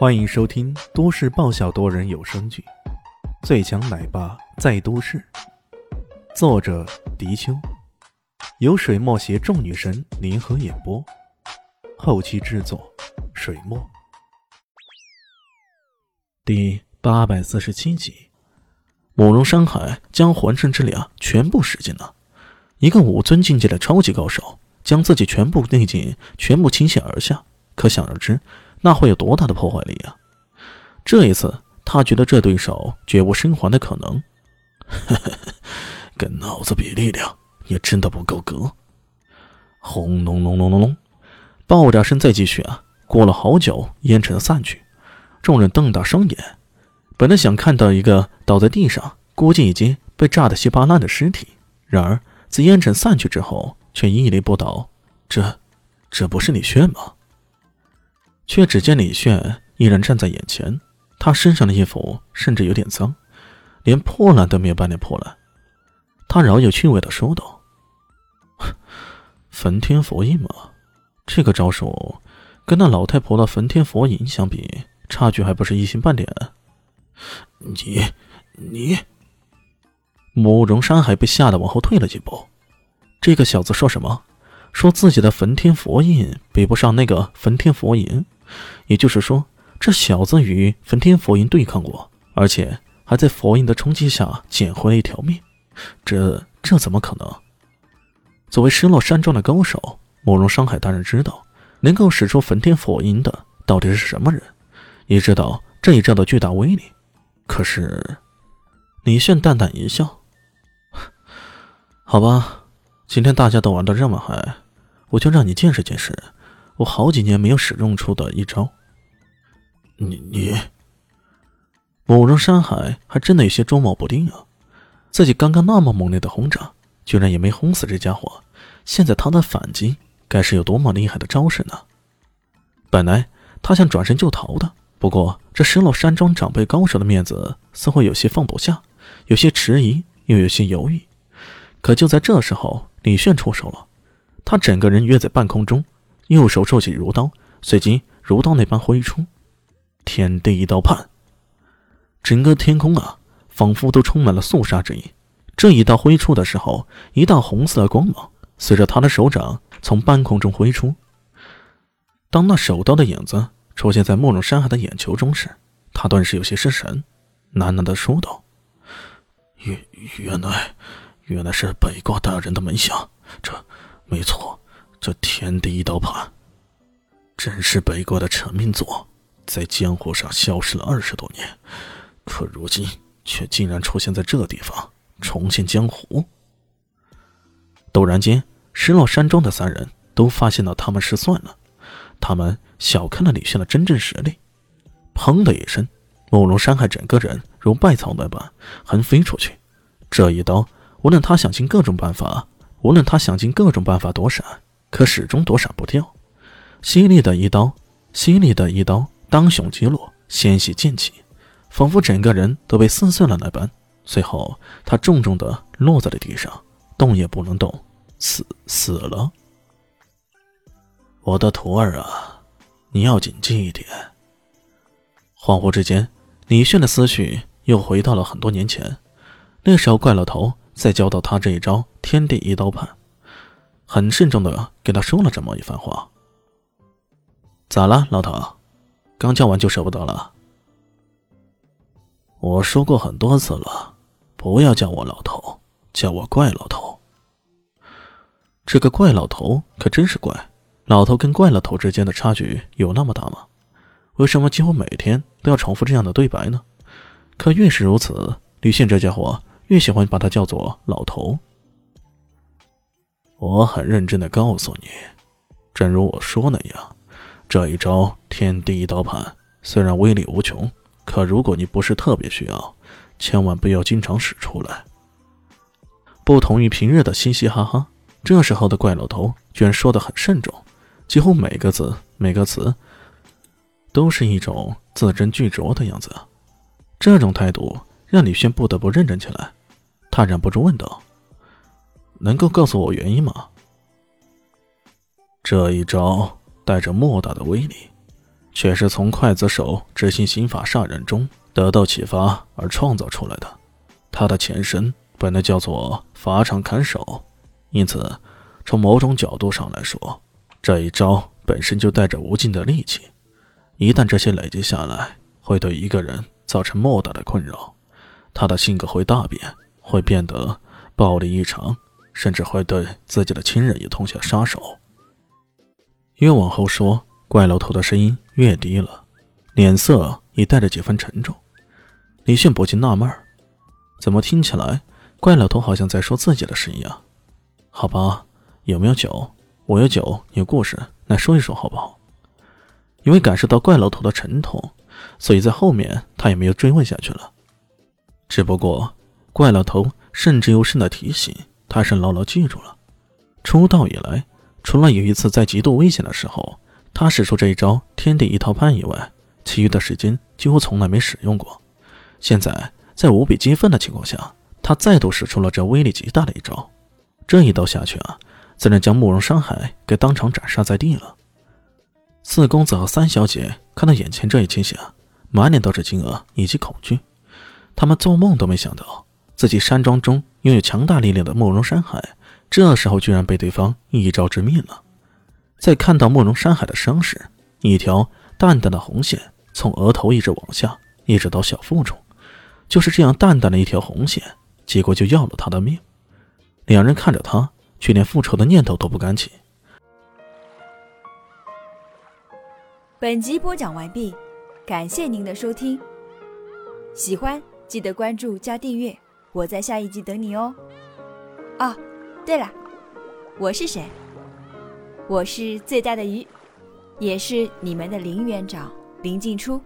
欢迎收听都市爆笑多人有声剧《最强奶爸在都市》，作者：迪秋，由水墨携众女神联合演播，后期制作：水墨。第八百四十七集，慕容山海将浑身之力啊全部使尽了，一个武尊境界的超级高手，将自己全部内劲全部倾泻而下，可想而知。那会有多大的破坏力啊！这一次，他觉得这对手绝无生还的可能。跟脑子比力量，也真的不够格。轰隆隆隆隆隆，爆炸声再继续啊！过了好久，烟尘散去，众人瞪大双眼，本来想看到一个倒在地上，估计已经被炸得稀巴烂的尸体，然而自烟尘散去之后，却屹立不倒。这，这不是李炫吗？却只见李炫依然站在眼前，他身上的衣服甚至有点脏，连破烂都没有半点破烂。他饶有趣味的说道：“焚天佛印嘛，这个招数跟那老太婆的焚天佛印相比，差距还不是一星半点。”你，你，慕容山海被吓得往后退了几步。这个小子说什么？说自己的焚天佛印比不上那个焚天佛印？也就是说，这小子与焚天佛印对抗过，而且还在佛印的冲击下捡回了一条命。这这怎么可能？作为失落山庄的高手，慕容商海当然知道，能够使出焚天佛印的到底是什么人，也知道这一招的巨大威力。可是，李炫淡淡一笑：“ 好吧，今天大家都玩的这么嗨，我就让你见识见识。”我好几年没有使用出的一招，你你，慕容山海还真的有些捉摸不定啊！自己刚刚那么猛烈的轰炸，居然也没轰死这家伙，现在他的反击该是有多么厉害的招式呢？本来他想转身就逃的，不过这失落山庄长辈高手的面子似乎有些放不下，有些迟疑，又有些犹豫。可就在这时候，李炫出手了，他整个人跃在半空中。右手抽起如刀，随即如刀那般挥出，天地一刀判，整个天空啊，仿佛都充满了肃杀之意。这一刀挥出的时候，一道红色的光芒随着他的手掌从半空中挥出。当那手刀的影子出现在慕容山海的眼球中时，他顿时有些失神，喃喃地说道：“原原来，原来是北国大人的门下，这没错。”这天地一刀判，真是北国的成名作，在江湖上消失了二十多年，可如今却竟然出现在这地方，重现江湖。陡然间，失落山庄的三人都发现了他们失算了，他们小看了李轩的真正实力。砰的一声，慕容山海整个人如败草那般横飞出去，这一刀，无论他想尽各种办法，无论他想尽各种办法躲闪。可始终躲闪不掉，犀利的一刀，犀利的一刀，当胸击落，鲜血溅起，仿佛整个人都被撕碎了那般。随后，他重重的落在了地上，动也不能动，死死了。我的徒儿啊，你要谨记一点。恍惚之间，李炫的思绪又回到了很多年前，那时候怪老头在教导他这一招“天地一刀判”。很慎重的给他说了这么一番话。咋了，老头？刚叫完就舍不得了？我说过很多次了，不要叫我老头，叫我怪老头。这个怪老头可真是怪，老头跟怪老头之间的差距有那么大吗？为什么几乎每天都要重复这样的对白呢？可越是如此，吕信这家伙越喜欢把他叫做老头。我很认真的告诉你，正如我说那样，这一招天地一刀判虽然威力无穷，可如果你不是特别需要，千万不要经常使出来。不同于平日的嘻嘻哈哈，这时候的怪老头居然说的很慎重，几乎每个字每个词都是一种字斟句酌的样子。这种态度让李轩不得不认真起来，他忍不住问道。能够告诉我原因吗？这一招带着莫大的威力，却是从刽子手执行刑法杀人中得到启发而创造出来的。他的前身本来叫做法场砍手，因此，从某种角度上来说，这一招本身就带着无尽的戾气。一旦这些累积下来，会对一个人造成莫大的困扰，他的性格会大变，会变得暴力异常，甚至会对自己的亲人也痛下杀手。越往后说，怪老头的声音越低了，脸色也带着几分沉重。李迅不禁纳闷。怎么听起来，怪老头好像在说自己的事一样？好吧，有没有酒？我有酒，有故事，来说一说好不好？因为感受到怪老头的沉痛，所以在后面他也没有追问下去了。只不过，怪老头慎之又慎的提醒，他是牢牢记住了。出道以来，除了有一次在极度危险的时候，他使出这一招“天地一套判”以外，其余的时间几乎从来没使用过。现在。在无比激愤的情况下，他再度使出了这威力极大的一招。这一刀下去啊，自然将慕容山海给当场斩杀在地了。四公子和三小姐看到眼前这一情形，满脸都是惊愕以及恐惧。他们做梦都没想到，自己山庄中拥有强大力量的慕容山海，这时候居然被对方一招致命了。在看到慕容山海的伤时，一条淡淡的红线从额头一直往下，一直到小腹中。就是这样淡淡的一条红线，结果就要了他的命。两人看着他，却连复仇的念头都不敢起。本集播讲完毕，感谢您的收听。喜欢记得关注加订阅，我在下一集等你哦。哦，对了，我是谁？我是最大的鱼，也是你们的林园长林静初。